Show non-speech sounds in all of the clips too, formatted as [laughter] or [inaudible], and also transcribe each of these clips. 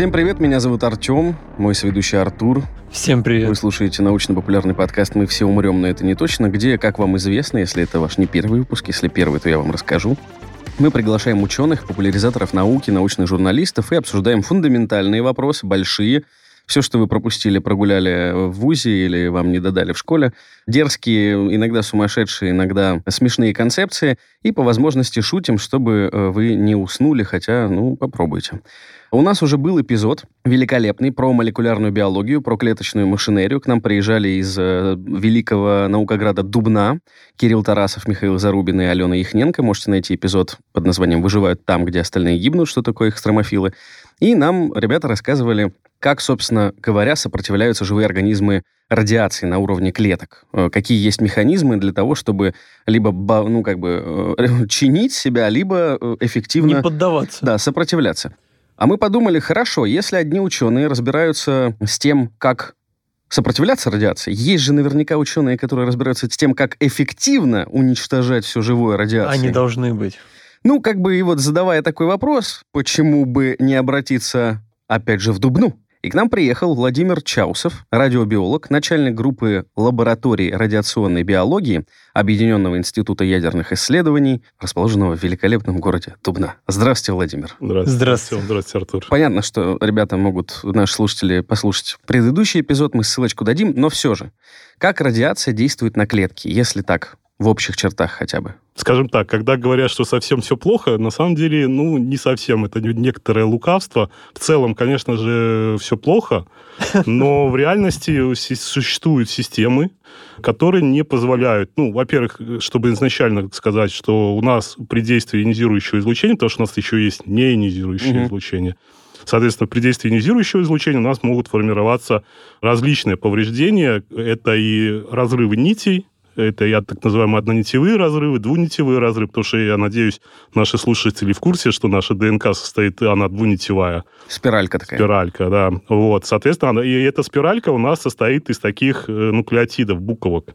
Всем привет, меня зовут Артем, мой соведущий Артур. Всем привет. Вы слушаете научно-популярный подкаст «Мы все умрем, но это не точно», где, как вам известно, если это ваш не первый выпуск, если первый, то я вам расскажу, мы приглашаем ученых, популяризаторов науки, научных журналистов и обсуждаем фундаментальные вопросы, большие, все, что вы пропустили, прогуляли в ВУЗе или вам не додали в школе, дерзкие, иногда сумасшедшие, иногда смешные концепции, и по возможности шутим, чтобы э, вы не уснули, хотя, ну, попробуйте. У нас уже был эпизод великолепный про молекулярную биологию, про клеточную машинерию. К нам приезжали из э, великого наукограда Дубна Кирилл Тарасов, Михаил Зарубин и Алена Яхненко. Можете найти эпизод под названием «Выживают там, где остальные гибнут», что такое экстремофилы. И нам ребята рассказывали, как, собственно говоря, сопротивляются живые организмы радиации на уровне клеток. Э, какие есть механизмы для того, чтобы либо, ну, как бы, э, [laughs] чинить себя, либо э, эффективно... Не поддаваться. Да, сопротивляться. А мы подумали, хорошо, если одни ученые разбираются с тем, как сопротивляться радиации, есть же наверняка ученые, которые разбираются с тем, как эффективно уничтожать все живое радиацией. Они должны быть. Ну, как бы и вот задавая такой вопрос, почему бы не обратиться, опять же, в Дубну? И к нам приехал Владимир Чаусов, радиобиолог, начальник группы лаборатории радиационной биологии Объединенного института ядерных исследований, расположенного в великолепном городе Дубна. Здравствуйте, Владимир. Здравствуйте. Здравствуйте. Здравствуйте, Артур. Понятно, что ребята могут, наши слушатели, послушать предыдущий эпизод, мы ссылочку дадим, но все же, как радиация действует на клетки, если так в общих чертах хотя бы? Скажем так, когда говорят, что совсем все плохо, на самом деле, ну, не совсем. Это некоторое лукавство. В целом, конечно же, все плохо, но в реальности существуют системы, которые не позволяют, ну, во-первых, чтобы изначально сказать, что у нас при действии ионизирующего излучения, потому что у нас еще есть неионизирующее mm-hmm. излучение, Соответственно, при действии ионизирующего излучения у нас могут формироваться различные повреждения. Это и разрывы нитей, это я так называемые однонитевые разрывы, двунитевые разрывы, потому что я надеюсь, наши слушатели в курсе, что наша ДНК состоит, она двунитевая. Спиралька такая. Спиралька, да. Вот, соответственно, и эта спиралька у нас состоит из таких э, нуклеотидов, буковок.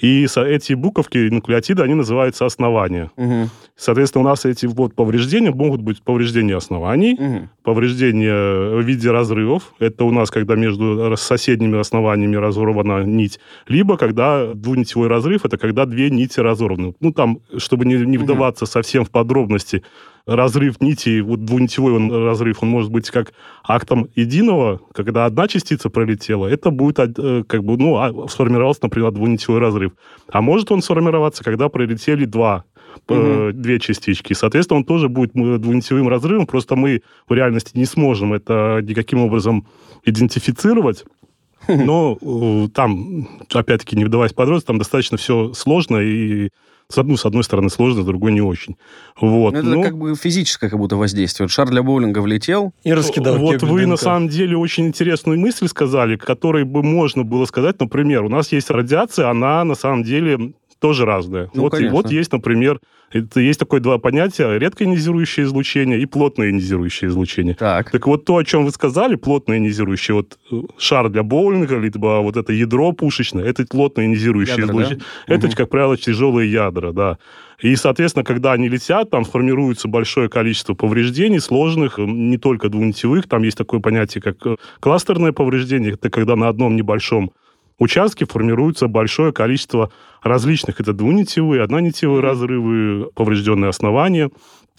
И эти буковки нуклеотиды, они называются основания. Угу. Соответственно, у нас эти вот повреждения могут быть повреждения оснований, угу. повреждения в виде разрывов. Это у нас, когда между соседними основаниями разорвана нить. Либо, когда двунитевой разрыв, это когда две нити разорваны. Ну, там, чтобы не, не вдаваться угу. совсем в подробности, разрыв нити, вот двунитевой он, разрыв, он может быть как актом единого, когда одна частица пролетела, это будет э, как бы, ну, а, сформировался, например, двунитевой разрыв. А может он сформироваться, когда пролетели два угу. две частички. Соответственно, он тоже будет двунитевым разрывом, просто мы в реальности не сможем это никаким образом идентифицировать. [laughs] Но э, там, опять-таки, не вдаваясь в подробности, там достаточно все сложно и с одной, с одной стороны сложно, с другой не очень. Вот. Но это ну, как бы физическое как будто воздействие. Шар для боулинга влетел и раскидал. Вот вы на самом деле очень интересную мысль сказали, которой бы можно было сказать, например, у нас есть радиация, она на самом деле тоже разная. Ну, вот, конечно. вот есть, например, это есть такое два понятия, редко ионизирующее излучение и плотное ионизирующее излучение. Так. так вот то, о чем вы сказали, плотное ионизирующее, вот э, шар для боулинга, либо вот это ядро пушечное, это плотное ионизирующее ядра, излучение. Да? Это, угу. как правило, тяжелые ядра, да. И, соответственно, когда они летят, там формируется большое количество повреждений, сложных, не только двунитевых. Там есть такое понятие, как э, кластерное повреждение. Это когда на одном небольшом участке формируется большое количество различных, это двунитевые, однонитевые разрывы, поврежденные основания.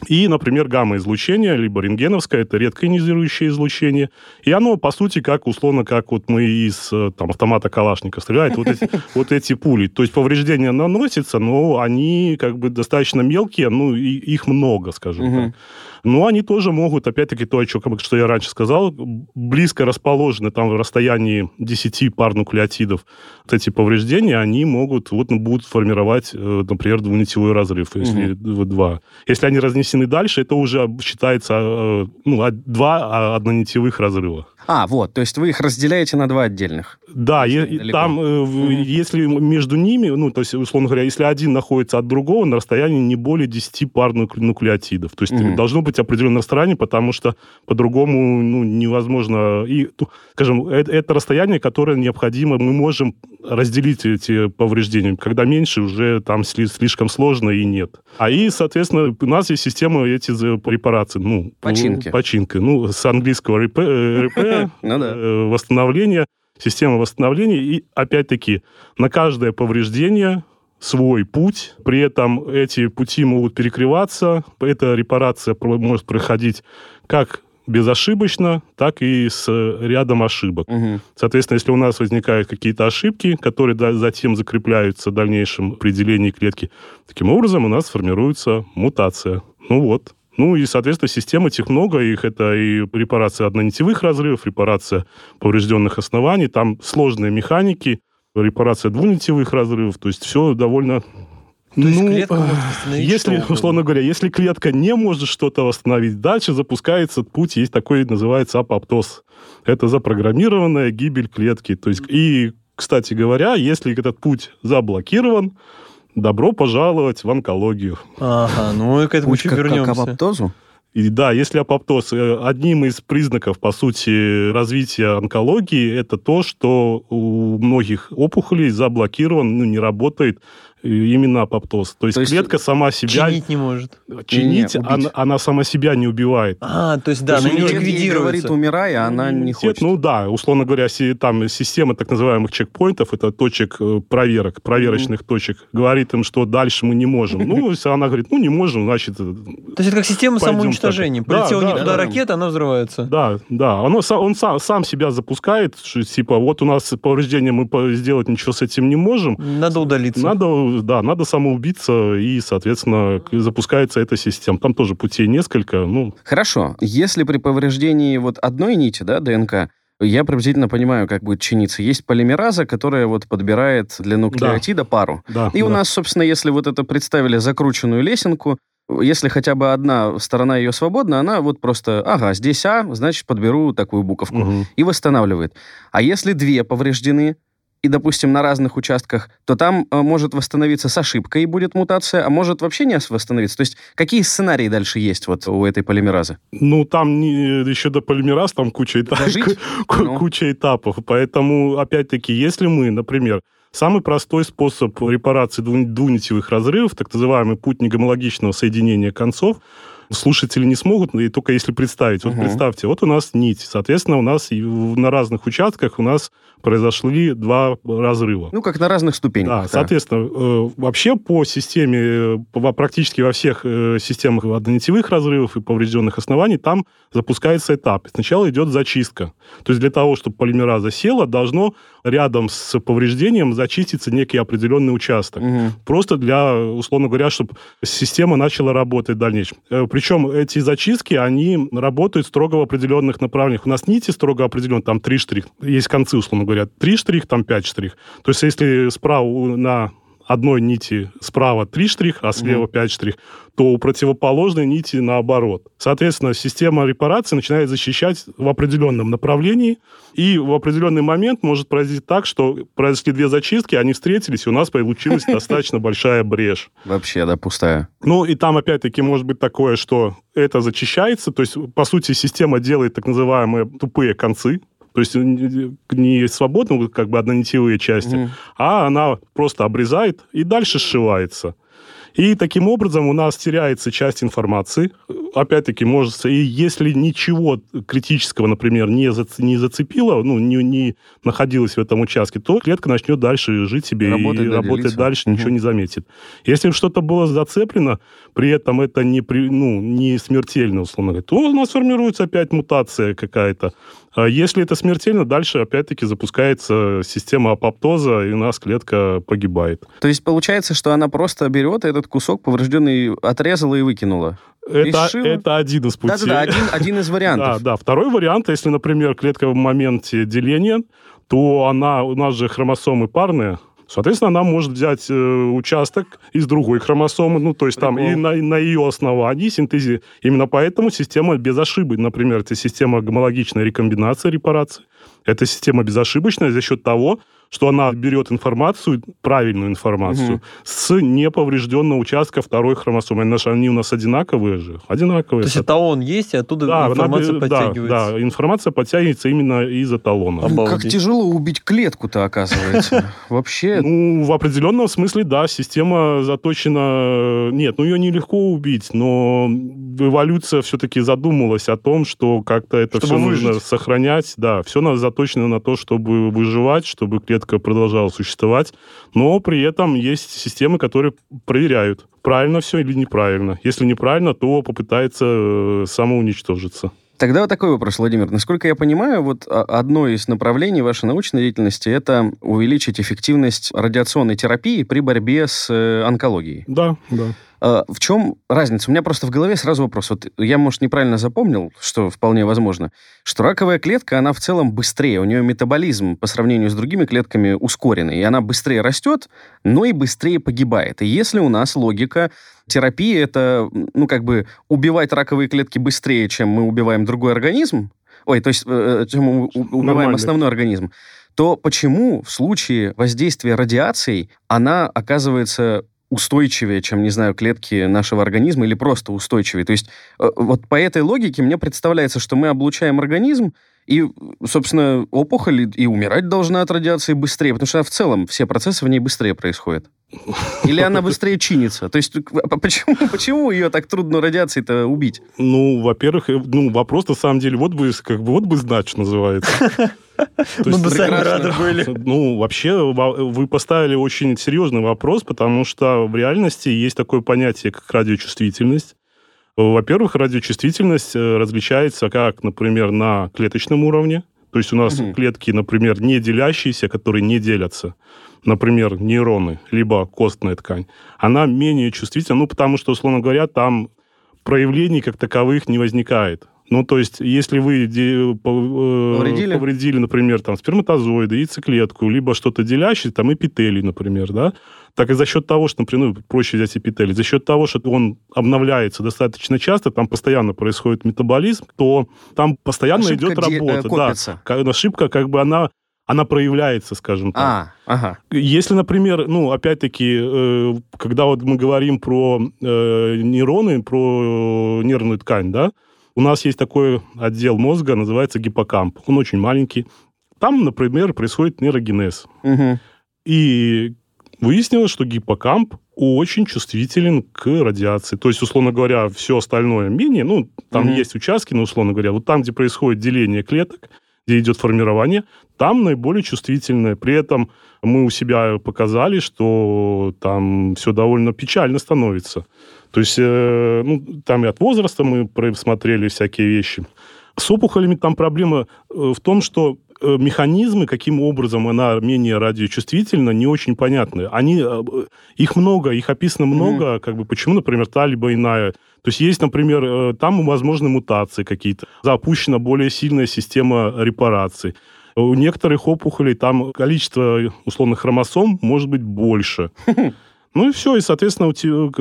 И, например, гамма-излучение, либо рентгеновское, это редкоионизирующее излучение. И оно, по сути, как, условно, как вот мы из э, там, автомата Калашника стреляет, вот эти, [laughs] вот эти пули. То есть повреждения наносятся, но они как бы достаточно мелкие, ну, и их много, скажем так. Но они тоже могут, опять-таки, то, что я раньше сказал, близко расположены там в расстоянии 10 пар нуклеотидов. Вот эти повреждения, они могут, вот, ну, будут формировать, э, например, двунитевой разрыв, если угу. два. Если они разнесены дальше, это уже считается э, ну, два однонитевых разрыва. А, вот, то есть вы их разделяете на два отдельных. Да, и, там, mm-hmm. если между ними, ну, то есть, условно говоря, если один находится от другого на расстоянии не более 10 пар нуклеотидов. То есть mm-hmm. должно быть определенное расстояние, потому что по-другому ну, невозможно. И, скажем, это, это расстояние, которое необходимо, мы можем разделить эти повреждения. Когда меньше, уже там слишком сложно и нет. А и, соответственно, у нас есть система эти репарации. Ну, починки. Починка. Ну, с английского РП, РП ну э, восстановление, система восстановления. И, опять-таки, на каждое повреждение свой путь. При этом эти пути могут перекрываться. Эта репарация может проходить как безошибочно, так и с рядом ошибок. Угу. Соответственно, если у нас возникают какие-то ошибки, которые затем закрепляются в дальнейшем определении клетки, таким образом у нас формируется мутация. Ну вот. Ну и, соответственно, систем этих много. Их это и репарация однонитевых разрывов, репарация поврежденных оснований. Там сложные механики, репарация двунитевых разрывов. То есть все довольно то есть ну, восстановить если, условно говоря, если клетка не может что-то восстановить, дальше запускается путь, есть такой, называется апоптоз. Это запрограммированная гибель клетки. То есть, и, кстати говоря, если этот путь заблокирован, добро пожаловать в онкологию. Ага, ну и к этому еще вернемся. К апоптозу? И да, если апоптоз, э, одним из признаков, по сути, развития онкологии, это то, что у многих опухолей заблокирован, ну, не работает именно апоптоз. То есть, то есть клетка сама себя... Чинить не может. Чинить, не, не, она, она сама себя не убивает. А, то есть, да, то она не ликвидируется. говорит, умирай, а она не хочет. Ну да, условно говоря, там система так называемых чекпоинтов, это точек э, проверок, проверочных mm-hmm. точек, говорит им, что дальше мы не можем. Ну, [laughs] если она говорит, ну, не можем, значит... То есть это как система самоуничтожения. Полетела не да, туда да, ракета, она взрывается. Да, да. Он сам, сам себя запускает, что, типа, вот у нас повреждение, мы сделать ничего с этим не можем. Надо удалиться. Надо да, надо самоубиться, и, соответственно, запускается эта система. Там тоже путей несколько. Ну. Хорошо. Если при повреждении вот одной нити, да, ДНК, я приблизительно понимаю, как будет чиниться. Есть полимераза, которая вот подбирает для нуклеотида да. пару. Да, и да. у нас, собственно, если вот это представили закрученную лесенку, если хотя бы одна сторона ее свободна, она вот просто, ага, здесь А, значит, подберу такую буковку. Угу. И восстанавливает. А если две повреждены, и, допустим, на разных участках, то там э, может восстановиться с ошибкой и будет мутация, а может вообще не восстановиться. То есть какие сценарии дальше есть вот у этой полимеразы? Ну, там не, еще до полимераз там куча, этап, [laughs] ну. куча этапов. Поэтому, опять-таки, если мы, например, Самый простой способ репарации двунитевых разрывов, так называемый путь негомологичного соединения концов, слушатели не смогут, и только если представить. Вот угу. представьте, вот у нас нить. Соответственно, у нас на разных участках у нас произошли два разрыва. Ну, как на разных ступенях. Да, да. соответственно, э, вообще по системе, по, практически во всех э, системах однонитевых разрывов и поврежденных оснований, там запускается этап. Сначала идет зачистка. То есть для того, чтобы полимераза села, должно рядом с повреждением зачиститься некий определенный участок. Угу. Просто для, условно говоря, чтобы система начала работать в дальнейшем. Э, причем эти зачистки, они работают строго в определенных направлениях. У нас нити строго определенные, там три штрих. Есть концы, условно говоря, три штрих, там пять штрих. То есть если справа на одной нити справа три штрих, а слева угу. 5 штрих, то у противоположной нити наоборот. Соответственно, система репарации начинает защищать в определенном направлении, и в определенный момент может произойти так, что произошли две зачистки, они встретились, и у нас получилась [laughs] достаточно большая брешь. Вообще, да, пустая. Ну, и там, опять-таки, может быть такое, что это зачищается, то есть, по сути, система делает так называемые тупые концы, то есть не свободно, как бы однонитевые части, mm. а она просто обрезает и дальше сшивается. И таким образом у нас теряется часть информации. Опять-таки, может, и если ничего критического, например, не, за, не зацепило, ну, не, не находилось в этом участке, то клетка начнет дальше жить себе работать, и работать дальше, угу. ничего не заметит. Если что-то было зацеплено, при этом это не, при, ну, не смертельно, условно говоря, то у нас формируется опять мутация какая-то. А если это смертельно, дальше опять-таки запускается система апоптоза, и у нас клетка погибает. То есть получается, что она просто берет этот кусок поврежденный, отрезала и выкинула? Это, это один из путей. Да-да-да, один, один из вариантов. [laughs] Да, да. Второй вариант, если, например, клетка в моменте деления, то она, у нас же хромосомы парные, Соответственно, она может взять э, участок из другой хромосомы, ну, то есть Прикол. там и на, на ее основании синтезе. Именно поэтому система безошибочная. Например, это система гомологичной рекомбинации, репарации. Это система безошибочная за счет того, что она берет информацию, правильную информацию, угу. с неповрежденного участка второй хромосомы. Они у нас одинаковые же. Одинаковые. То есть эталон есть, и оттуда да, информация она, подтягивается. Да, да, информация подтягивается именно из эталона. Обалдеть. Как тяжело убить клетку-то, оказывается. [laughs] Вообще... Ну, в определенном смысле, да, система заточена... Нет, ну ее нелегко убить, но эволюция все-таки задумалась о том, что как-то это все нужно сохранять. Да, все заточено на то, чтобы выживать, чтобы клетка клетка продолжала существовать, но при этом есть системы, которые проверяют, правильно все или неправильно. Если неправильно, то попытается э, самоуничтожиться. Тогда вот такой вопрос, Владимир. Насколько я понимаю, вот одно из направлений вашей научной деятельности – это увеличить эффективность радиационной терапии при борьбе с э, онкологией. Да, да. А, в чем разница? У меня просто в голове сразу вопрос. Вот я, может, неправильно запомнил, что вполне возможно, что раковая клетка, она в целом быстрее, у нее метаболизм по сравнению с другими клетками ускоренный, и она быстрее растет, но и быстрее погибает. И если у нас логика терапии это, ну, как бы убивать раковые клетки быстрее, чем мы убиваем другой организм, ой, то есть, э, э, чем мы убиваем Нормально. основной организм, то почему в случае воздействия радиацией она оказывается устойчивее, чем, не знаю, клетки нашего организма или просто устойчивее. То есть э, вот по этой логике мне представляется, что мы облучаем организм, и, собственно, опухоль и умирать должна от радиации быстрее, потому что в целом все процессы в ней быстрее происходят. Или она быстрее чинится? То есть почему, почему ее так трудно радиацией-то убить? Ну, во-первых, э, ну, вопрос на самом деле, вот бы, как бы, вот бы знать, что называется. [laughs] Мы бы сами рады были. Ну, вообще, вы поставили очень серьезный вопрос, потому что в реальности есть такое понятие, как радиочувствительность. Во-первых, радиочувствительность э, различается как, например, на клеточном уровне. То есть у нас угу. клетки, например, не делящиеся, которые не делятся. Например, нейроны, либо костная ткань. Она менее чувствительна, ну, потому что, условно говоря, там проявлений как таковых не возникает. Ну, то есть, если вы де, повредили? повредили, например, там, сперматозоиды, яйцеклетку, либо что-то делящее, там, эпителий, например, да, так и за счет того, что, например, ну, проще взять эпителий, за счет того, что он обновляется достаточно часто, там постоянно происходит метаболизм, то там постоянно ошибка идет работа. Де, копится. да, ошибка, как бы она она проявляется, скажем так. А, ага. Если, например, ну, опять-таки, э, когда вот мы говорим про э, нейроны, про нервную ткань, да, у нас есть такой отдел мозга, называется гиппокамп. Он очень маленький. Там, например, происходит нейрогенез. Угу. И выяснилось, что гиппокамп очень чувствителен к радиации. То есть, условно говоря, все остальное менее, ну, там угу. есть участки, но, условно говоря, вот там, где происходит деление клеток, где идет формирование, там наиболее чувствительное. При этом мы у себя показали, что там все довольно печально становится. То есть, э, ну, там и от возраста мы просмотрели всякие вещи. С опухолями там проблема э, в том, что механизмы, каким образом она менее радиочувствительна, не очень понятны. Они, э, их много, их описано много, mm-hmm. как бы почему, например, та либо иная. То есть есть, например, там возможны мутации какие-то, запущена более сильная система репараций. У некоторых опухолей там количество условных хромосом может быть больше. [laughs] Ну и все, и, соответственно,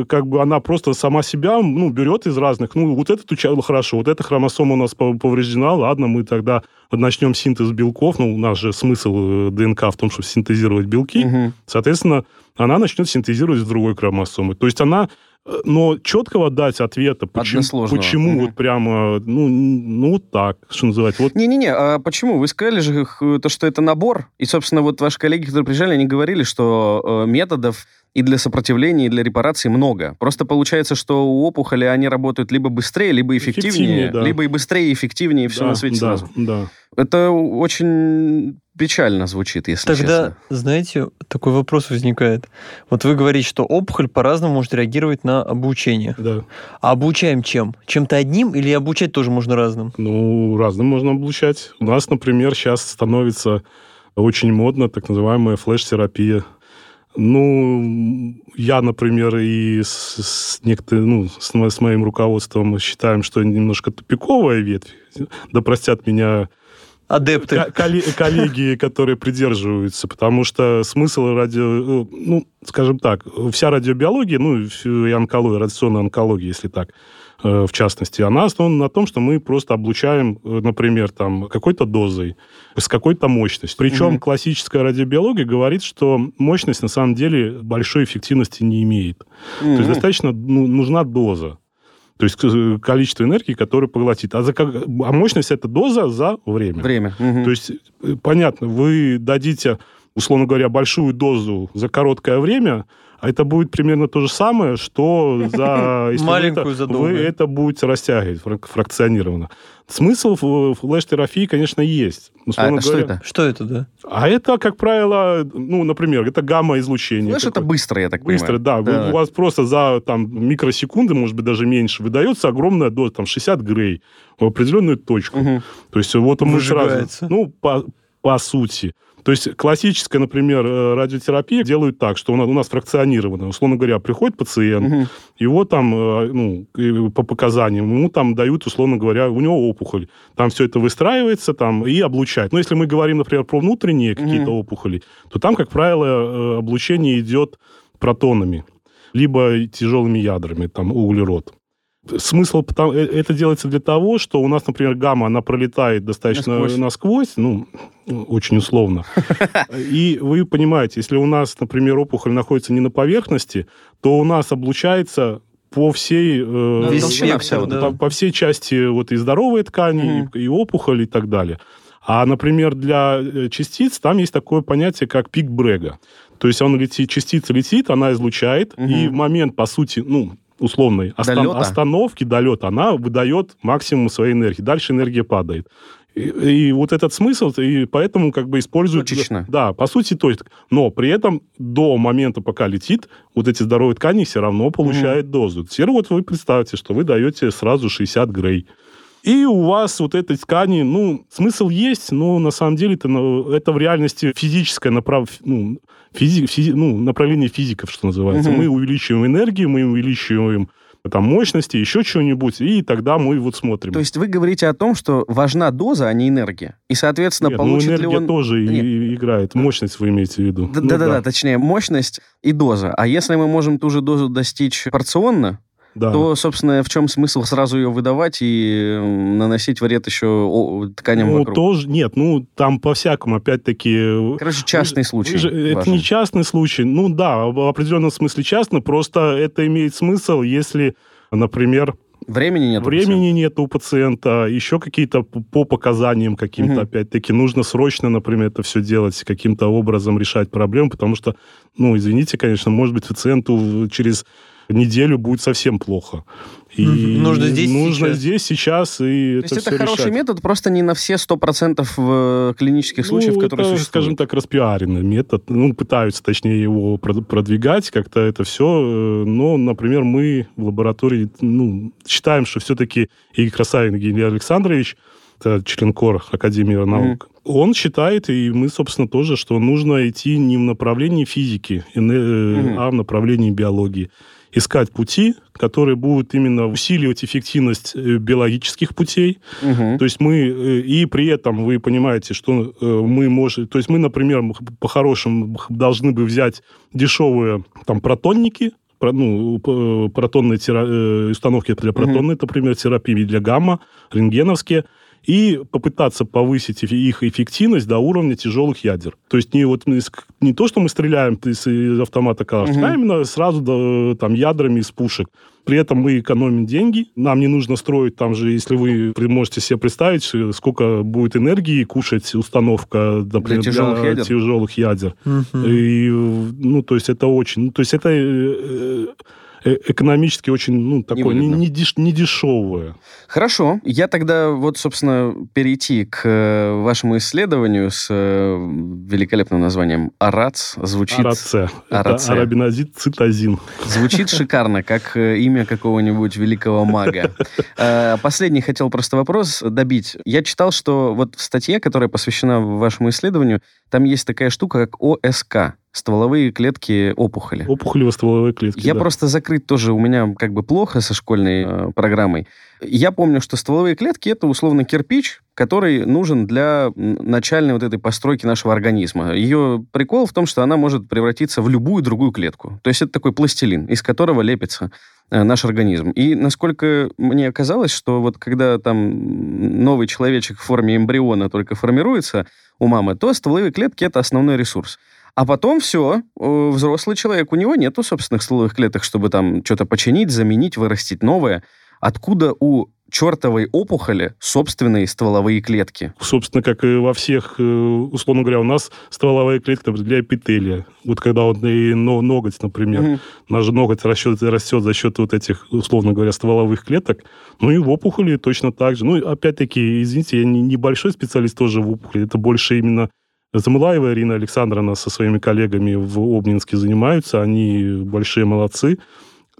как бы она просто сама себя ну, берет из разных. Ну, вот этот участок, хорошо, вот эта хромосома у нас повреждена, ладно, мы тогда начнем синтез белков. Ну, у нас же смысл э, ДНК в том, чтобы синтезировать белки. Угу. Соответственно, она начнет синтезировать с другой хромосомы. То есть она э, но четкого дать ответа, почему, почему угу. вот прямо, ну, ну, так, что называется. Вот. Не-не-не, а почему? Вы сказали же, то, что это набор, и, собственно, вот ваши коллеги, которые приезжали, они говорили, что э, методов и для сопротивления, и для репарации много. Просто получается, что у опухоли они работают либо быстрее, либо эффективнее, эффективнее да. либо и быстрее, и эффективнее, и все да, на свете да, сразу. Да. Это очень печально звучит, если Тогда, честно. знаете, такой вопрос возникает. Вот вы говорите, что опухоль по-разному может реагировать на обучение. Да. А обучаем чем? Чем-то одним или обучать тоже можно разным? Ну, разным можно обучать. У нас, например, сейчас становится очень модно так называемая флеш-терапия. Ну, я, например, и с, с, некоторым, ну, с, с моим руководством считаем, что немножко тупиковая ветвь. Да простят меня адепты. коллеги, которые придерживаются, потому что смысл радио, ну, скажем так, вся радиобиология, ну, и онкология, радиационная онкология, если так, э, в частности, она основана на том, что мы просто облучаем, э, например, там, какой-то дозой, с какой-то мощностью. Причем mm-hmm. классическая радиобиология говорит, что мощность на самом деле большой эффективности не имеет. Mm-hmm. То есть достаточно ну, нужна доза. То есть э, количество энергии, которое поглотит. А, за, а мощность это доза за время. Время. Угу. То есть, э, понятно, вы дадите, условно говоря, большую дозу за короткое время, а это будет примерно то же самое, что за... [laughs] Маленькую это, Вы это будете растягивать фракционированно. Смысл в флеш-терапии, конечно, есть. А говоря, что это? Что это, да? А это, как правило, ну, например, это гамма-излучение. Флеш это быстро, я так быстро, понимаю. Быстро, да. да. У вас просто за там, микросекунды, может быть, даже меньше, выдается огромная доза, там, 60 грей в определенную точку. Угу. То есть вот мы сразу... Ну, по, по сути. То есть классическая, например, э, радиотерапия делают так, что у нас, фракционировано. Условно говоря, приходит пациент, угу. его там, э, ну, по показаниям, ему там дают, условно говоря, у него опухоль. Там все это выстраивается там и облучает. Но если мы говорим, например, про внутренние угу. какие-то опухоли, то там, как правило, э, облучение идет протонами либо тяжелыми ядрами, там углерод. Смысл потому, э, это делается для того, что у нас, например, гамма, она пролетает достаточно насквозь, насквозь ну, очень условно. [laughs] И вы понимаете, если у нас, например, опухоль находится не на поверхности, то у нас облучается по всей, э, Весь спектр, да. по, по всей части вот и здоровой ткани, угу. и, и опухоль, и так далее. А, например, для э, частиц там есть такое понятие, как пик Брега. То есть он летит, частица летит, она излучает, угу. и в момент, по сути, ну, условной остан- остановки, долета, она выдает максимум своей энергии. Дальше энергия падает. И, и вот этот смысл, и поэтому как бы используют... Точечно. Да, по сути, то есть, но при этом до момента, пока летит, вот эти здоровые ткани все равно получают mm. дозу. Теперь вот вы представьте, что вы даете сразу 60 грей. И у вас вот этой ткани, ну, смысл есть, но на самом деле это, это в реальности физическое направ... ну, физи... Физи... ну, направление физиков, что называется. Угу. Мы увеличиваем энергию, мы увеличиваем там мощности, еще чего-нибудь, и тогда мы вот смотрим. То есть вы говорите о том, что важна доза, а не энергия. И, соответственно, Нет, получит ну, энергия ли он... тоже Нет. И, играет. Мощность вы имеете в виду. Да-да-да, ну, да. точнее, мощность и доза. А если мы можем ту же дозу достичь порционно, да. то, собственно, в чем смысл сразу ее выдавать и наносить вред еще тканям ну, вокруг? тоже нет, ну, там по-всякому, опять-таки... Короче, частный вы, случай. Вы же, это не частный случай, ну да, в определенном смысле частный, просто это имеет смысл, если, например, Времени нет. Времени нет у пациента, еще какие-то по показаниям каким-то, угу. опять-таки, нужно срочно, например, это все делать, каким-то образом решать проблему, потому что, ну, извините, конечно, может быть, пациенту через неделю будет совсем плохо. И нужно здесь нужно сейчас. здесь сейчас и То это есть это хороший решать. метод, просто не на все 100% в клинических ну, случаях, которые это, существуют. скажем так, распиаренный метод. Ну, пытаются, точнее, его продвигать, как-то это все. Э, но, например, мы в лаборатории ну, считаем, что все-таки и Красавин Евгений Александрович, это член КОР Академии наук, mm-hmm. он считает, и мы, собственно, тоже, что нужно идти не в направлении физики, mm-hmm. а в направлении биологии искать пути, которые будут именно усиливать эффективность э, биологических путей. Угу. То есть мы э, и при этом вы понимаете, что э, мы можем, то есть мы, например, по-хорошему должны бы взять дешевые там протонники, ну, протонные тера... установки для протонной, угу. например, терапии для гамма, рентгеновские, и попытаться повысить их эффективность до уровня тяжелых ядер. То есть не, вот, не то, что мы стреляем из, автомата Калаш, угу. а именно сразу до, там, ядрами из пушек. При этом мы экономим деньги. Нам не нужно строить там же, если вы можете себе представить, сколько будет энергии кушать установка, например, для тяжелых для ядер. Тяжелых ядер. Угу. И, ну, то есть это очень... Ну, то есть это э, Э, экономически очень, ну, такое, не, не, деш, не дешевое. Хорошо. Я тогда вот, собственно, перейти к э, вашему исследованию с э, великолепным названием АРАЦ. Звучит... АРАЦЕ. Это арабинозид цитозин. Звучит шикарно, как имя какого-нибудь великого мага. Последний хотел просто вопрос добить. Я читал, что вот в статье, которая посвящена вашему исследованию, там есть такая штука, как ОСК стволовые клетки опухоли. Опухолево-стволовые клетки, Я да. просто закрыт тоже, у меня как бы плохо со школьной э, программой. Я помню, что стволовые клетки это условно кирпич, который нужен для начальной вот этой постройки нашего организма. Ее прикол в том, что она может превратиться в любую другую клетку. То есть это такой пластилин, из которого лепится э, наш организм. И насколько мне казалось, что вот когда там новый человечек в форме эмбриона только формируется у мамы, то стволовые клетки это основной ресурс. А потом все, взрослый человек, у него нету собственных стволовых клеток, чтобы там что-то починить, заменить, вырастить новое. Откуда у чертовой опухоли собственные стволовые клетки. Собственно, как и во всех, э, условно говоря, у нас стволовая клетка для эпителия. Вот когда вот и ноготь, например, угу. наш ноготь растет, растет за счет вот этих, условно говоря, стволовых клеток. Ну и в опухоли точно так же. Ну, опять-таки, извините, я не небольшой специалист тоже в опухоли. Это больше именно Замылаева Ирина Александровна со своими коллегами в Обнинске занимаются. Они большие молодцы.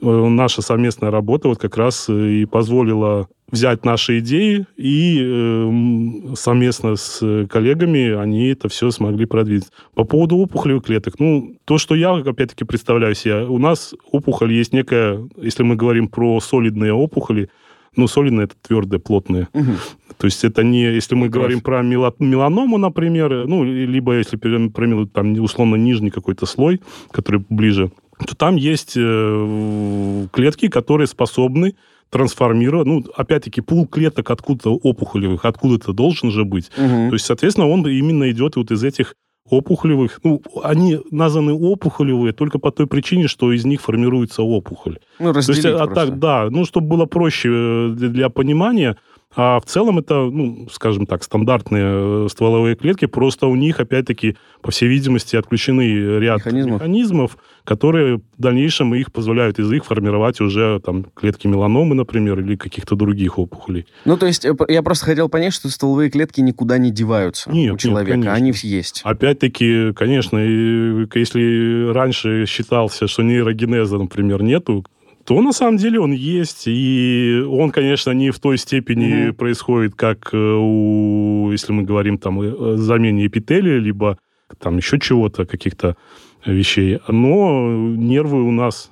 Э, наша совместная работа вот как раз и позволила взять наши идеи и э, совместно с коллегами они это все смогли продвинуть. По поводу опухолевых клеток, ну, то, что я, опять-таки, представляю себе, у нас опухоль есть некая, если мы говорим про солидные опухоли, ну, солидные это твердые, плотные. Угу. То есть это не, если мы говорим про меланому, например, ну, либо если про, там, условно, нижний какой-то слой, который ближе, то там есть э, клетки, которые способны трансформировать, ну, опять-таки, пул клеток откуда-то опухолевых, откуда-то должен же быть. Угу. То есть, соответственно, он именно идет вот из этих опухолевых. Ну, они названы опухолевые только по той причине, что из них формируется опухоль. Ну, То есть, а так, да, ну, чтобы было проще э, для понимания, а в целом это, ну, скажем так, стандартные э, стволовые клетки, просто у них, опять-таки, по всей видимости, отключены ряд механизмов, механизмов которые в дальнейшем их позволяют из их формировать уже там клетки меланомы, например, или каких-то других опухолей. Ну, то есть, э, я просто хотел понять, что стволовые клетки никуда не деваются нет, у человека, нет, они есть. Опять-таки, конечно, если раньше считался, что нейрогенеза, например, нету, то на самом деле он есть, и он, конечно, не в той степени mm-hmm. происходит, как э, у, если мы говорим там о замене эпителия, либо там еще чего-то, каких-то вещей, но нервы у нас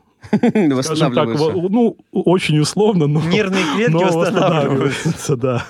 скажем так, ну, очень условно, но... Нервные клетки но восстанавливаются. да.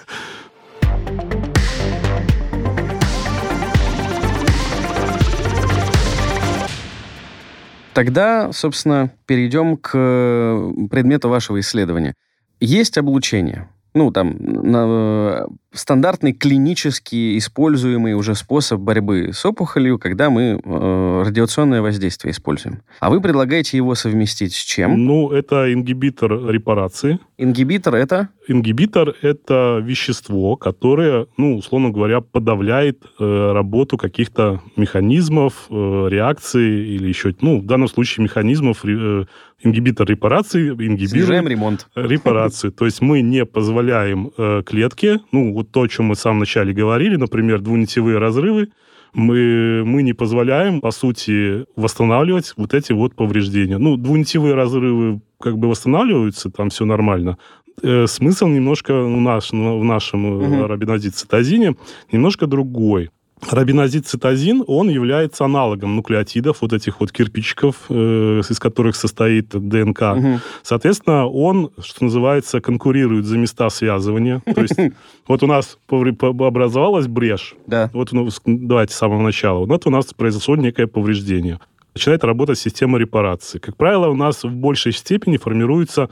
Тогда, собственно, перейдем к э, предмету вашего исследования. Есть облучение. Ну, там, на, стандартный клинически используемый уже способ борьбы с опухолью, когда мы э, радиационное воздействие используем. А вы предлагаете его совместить с чем? Ну, это ингибитор репарации. Ингибитор это? Ингибитор это вещество, которое, ну, условно говоря, подавляет э, работу каких-то механизмов, э, реакций или еще, ну, в данном случае механизмов э, ингибитор репарации, ингибирует Снижаем ремонт. репарацию. То есть мы не позволяем э, клетке, ну, вот то, о чем мы в самом начале говорили, например, двунитевые разрывы, мы, мы не позволяем, по сути, восстанавливать вот эти вот повреждения. Ну, двунитевые разрывы как бы восстанавливаются, там все нормально. Э, смысл немножко у нас, в нашем угу. рабинозид-цитозине немножко другой. Рабинозид-цитозин, он является аналогом нуклеотидов, вот этих вот кирпичиков, э, из которых состоит ДНК. Угу. Соответственно, он, что называется, конкурирует за места связывания. То есть [laughs] вот у нас образовалась брешь. Да. Вот давайте с самого начала. Вот у нас произошло некое повреждение. Начинает работать система репарации. Как правило, у нас в большей степени формируется,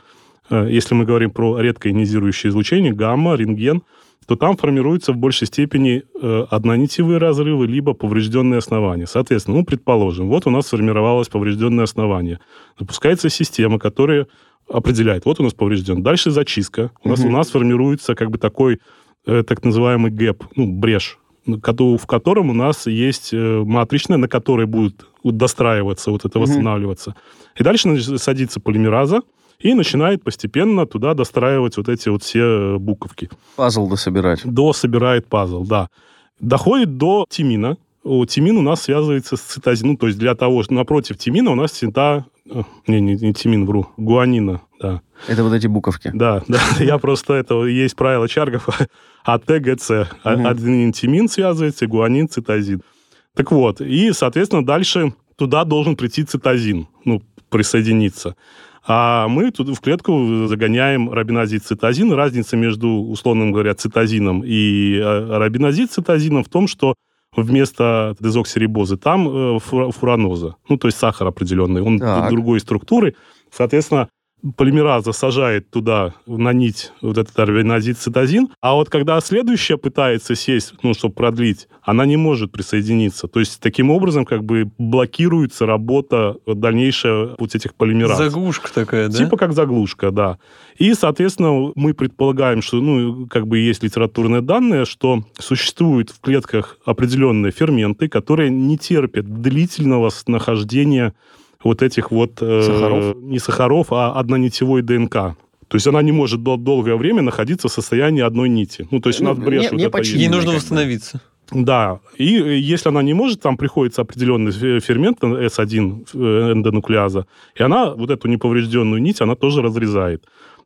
э, если мы говорим про редкоионизирующее излучение, гамма, рентген – то там формируются в большей степени э, однонитевые разрывы, либо поврежденные основания. Соответственно, ну, предположим, вот у нас сформировалось поврежденное основание. Запускается система, которая определяет, вот у нас поврежден. Дальше зачистка. У нас, у нас формируется как бы такой э, так называемый гэп, ну, брешь, в котором у нас есть э, матричная, на которой будет достраиваться, вот это восстанавливаться. И дальше садится полимераза, и начинает постепенно туда достраивать вот эти вот все буковки. Пазл дособирать. Дособирает пазл, да. Доходит до тимина. У тимин у нас связывается с цитозином. Ну, то есть для того, что напротив тимина у нас цвета... Э, не, не, не тимин, вру. Гуанина, да. Это вот эти буковки. Да, [laughs] да. Я просто... Это есть правило Чаргов. [laughs] АТГЦ. Один тимин связывается, гуанин, цитозин. Так вот, и, соответственно, дальше туда должен прийти цитозин, ну, присоединиться. А мы тут в клетку загоняем рабинозид-цитозин. Разница между, условно говоря, цитозином и э, рабинозид-цитозином в том, что вместо дезоксирибозы там э, фураноза, ну, то есть сахар определенный, он так. другой структуры. Соответственно, полимераза сажает туда на нить вот этот арвинозид-цитозин, а вот когда следующая пытается сесть, ну, чтобы продлить, она не может присоединиться. То есть таким образом как бы блокируется работа дальнейшая вот этих полимераз. Заглушка такая, да? Типа как заглушка, да. И, соответственно, мы предполагаем, что, ну, как бы есть литературные данные, что существуют в клетках определенные ферменты, которые не терпят длительного нахождения вот этих вот... Э, сахаров? Не сахаров, а однонитевой ДНК. То есть она не может дол- долгое время находиться в состоянии одной нити. Ну, то есть ну, у нас брешь не, вот не Ей нужно восстановиться. Да, и э, если она не может, там приходится определенный фермент S1 э, эндонуклеаза, и она вот эту неповрежденную нить, она тоже разрезает.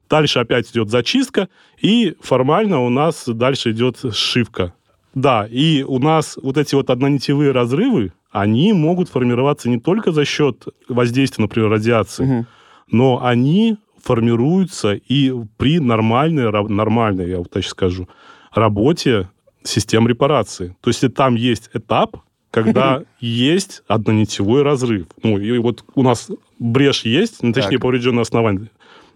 Дальше опять идет зачистка, и формально у нас дальше идет сшивка. Да, и у нас вот эти вот однонитевые разрывы, они могут формироваться не только за счет воздействия, например, радиации, угу. но они формируются и при нормальной, нормальной, я вот так скажу, работе систем репарации. То есть там есть этап, когда [laughs] есть однонитевой разрыв. Ну, и вот у нас брешь есть, ну, точнее, так. поврежденное основание.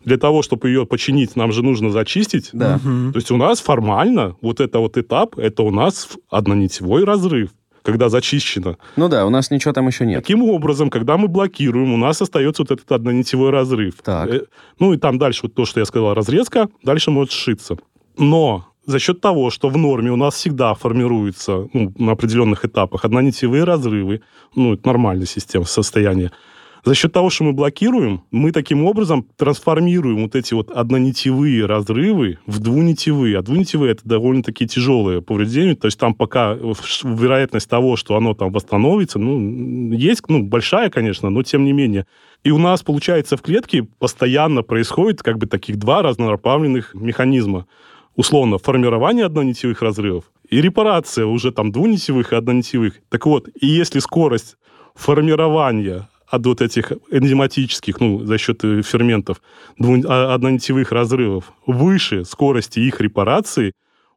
Для того, чтобы ее починить, нам же нужно зачистить. Да. То есть у нас формально вот это вот этап, это у нас однонитевой разрыв когда зачищено. Ну да, у нас ничего там еще нет. Таким образом, когда мы блокируем, у нас остается вот этот однонитевой разрыв. Так. Э, ну и там дальше вот то, что я сказал, разрезка, дальше может сшиться. Но за счет того, что в норме у нас всегда формируются ну, на определенных этапах однонитевые разрывы, ну, это нормальная система состояния, за счет того, что мы блокируем, мы таким образом трансформируем вот эти вот однонитевые разрывы в двунитевые. А двунитевые это довольно-таки тяжелые повреждения. То есть там пока вероятность того, что оно там восстановится, ну, есть, ну, большая, конечно, но тем не менее. И у нас, получается, в клетке постоянно происходит как бы таких два разнонаправленных механизма. Условно, формирование однонитевых разрывов и репарация уже там двунитевых и однонитевых. Так вот, и если скорость формирования от вот этих энзиматических, ну, за счет э, ферментов, а, однонитевых разрывов выше скорости их репарации,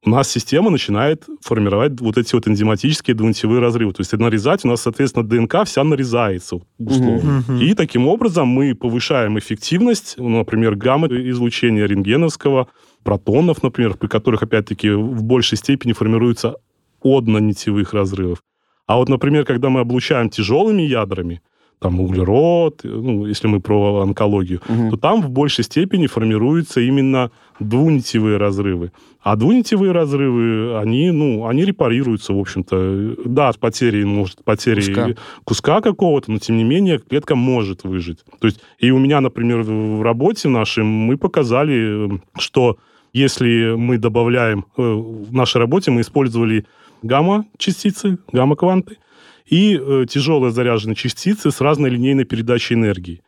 у нас система начинает формировать вот эти вот энзиматические двунитевые разрывы. То есть нарезать у нас, соответственно, ДНК вся нарезается условно. Mm-hmm. И таким образом мы повышаем эффективность, ну, например, гамма-излучения рентгеновского, протонов, например, при которых, опять-таки, в большей степени формируются однонитевых разрывов. А вот, например, когда мы облучаем тяжелыми ядрами, там углерод, ну, если мы про онкологию, угу. то там в большей степени формируются именно двунитевые разрывы. А двунитевые разрывы, они, ну, они репарируются, в общем-то. Да, с потерей, может, потерей куска, куска какого-то, но тем не менее клетка может выжить. То есть, и у меня, например, в работе нашей мы показали, что если мы добавляем, э, в нашей работе мы использовали гамма-частицы, гамма-кванты, и э, тяжелые заряженные частицы с разной линейной передачей энергии.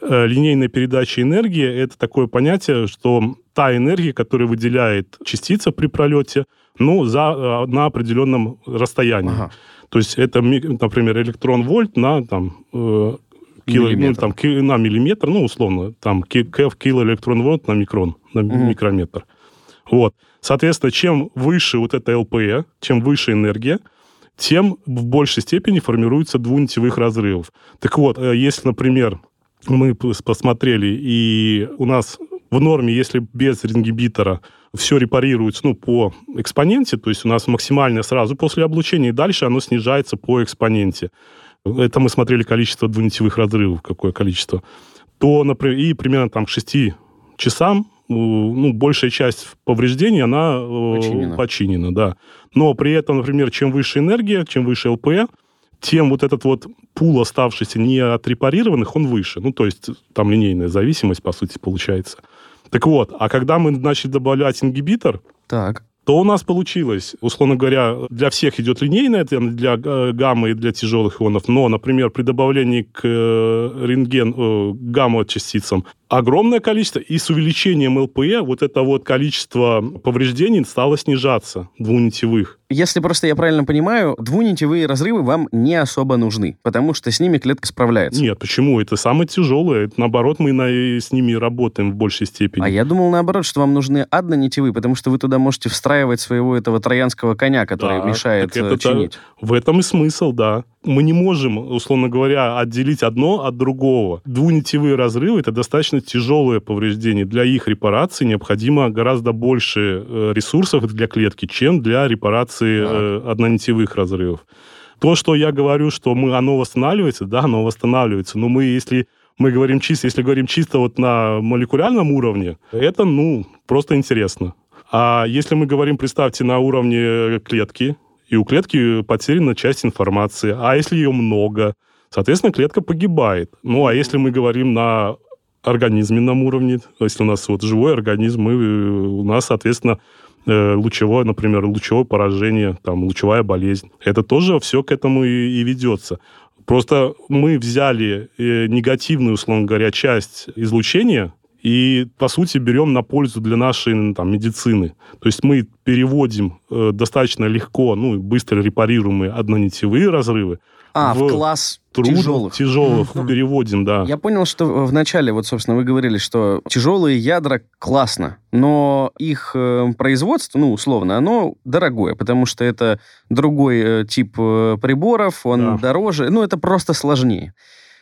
Э, линейная передача энергии – это такое понятие, что та энергия, которую выделяет частица при пролете, ну, за, э, на определенном расстоянии. Ага. То есть это, например, электрон-вольт на там, э, кило, ну, там, ки, на миллиметр, ну, условно, там, кев килоэлектрон-вольт на микрон, на угу. микрометр. Вот. Соответственно, чем выше вот эта ЛПЭ, чем выше энергия, тем в большей степени формируется двунитевых разрывов. Так вот, э, если, например, мы посмотрели, и у нас в норме, если без ингибитора все репарируется ну, по экспоненте, то есть у нас максимальное сразу после облучения, и дальше оно снижается по экспоненте. Это мы смотрели количество двунитевых разрывов, какое количество. То, например, и примерно там к 6 часам ну, большая часть повреждений, она э, починена. починена, да. Но при этом, например, чем выше энергия, чем выше ЛП, тем вот этот вот пул оставшийся не отрепарированных, он выше. Ну, то есть там линейная зависимость, по сути, получается. Так вот, а когда мы начали добавлять ингибитор, так то у нас получилось, условно говоря, для всех идет линейная, для э, гаммы и для тяжелых ионов, но, например, при добавлении к э, рентген гамма-частицам огромное количество, и с увеличением ЛПЕ вот это вот количество повреждений стало снижаться двунитевых. Если просто я правильно понимаю, двунитевые разрывы вам не особо нужны, потому что с ними клетка справляется. Нет, почему? Это самое тяжелое. Это, наоборот, мы на, с ними работаем в большей степени. А я думал, наоборот, что вам нужны однонитевые, потому что вы туда можете встраивать своего этого троянского коня, который да, мешает это, чинить. В этом и смысл, да мы не можем, условно говоря, отделить одно от другого. Двунитевые разрывы – это достаточно тяжелое повреждение. Для их репарации необходимо гораздо больше э, ресурсов для клетки, чем для репарации э, однонитевых разрывов. То, что я говорю, что мы, оно восстанавливается, да, оно восстанавливается, но мы, если мы говорим чисто, если говорим чисто вот на молекулярном уровне, это, ну, просто интересно. А если мы говорим, представьте, на уровне клетки, и у клетки потеряна часть информации. А если ее много, соответственно, клетка погибает. Ну, а если мы говорим на организменном уровне, если у нас вот живой организм, мы, у нас, соответственно, э, лучевое, например, лучевое поражение, там, лучевая болезнь. Это тоже все к этому и, и ведется. Просто мы взяли э, негативную, условно говоря, часть излучения, и, по сути, берем на пользу для нашей там, медицины. То есть мы переводим э, достаточно легко, ну, быстро репарируемые однонитевые разрывы а, в, в класс труд, тяжелых. Тяжелых mm-hmm. переводим, да. Я понял, что в начале, вот, собственно, вы говорили, что тяжелые ядра классно, но их э, производство, ну, условно, оно дорогое, потому что это другой э, тип э, приборов, он да. дороже, ну, это просто сложнее.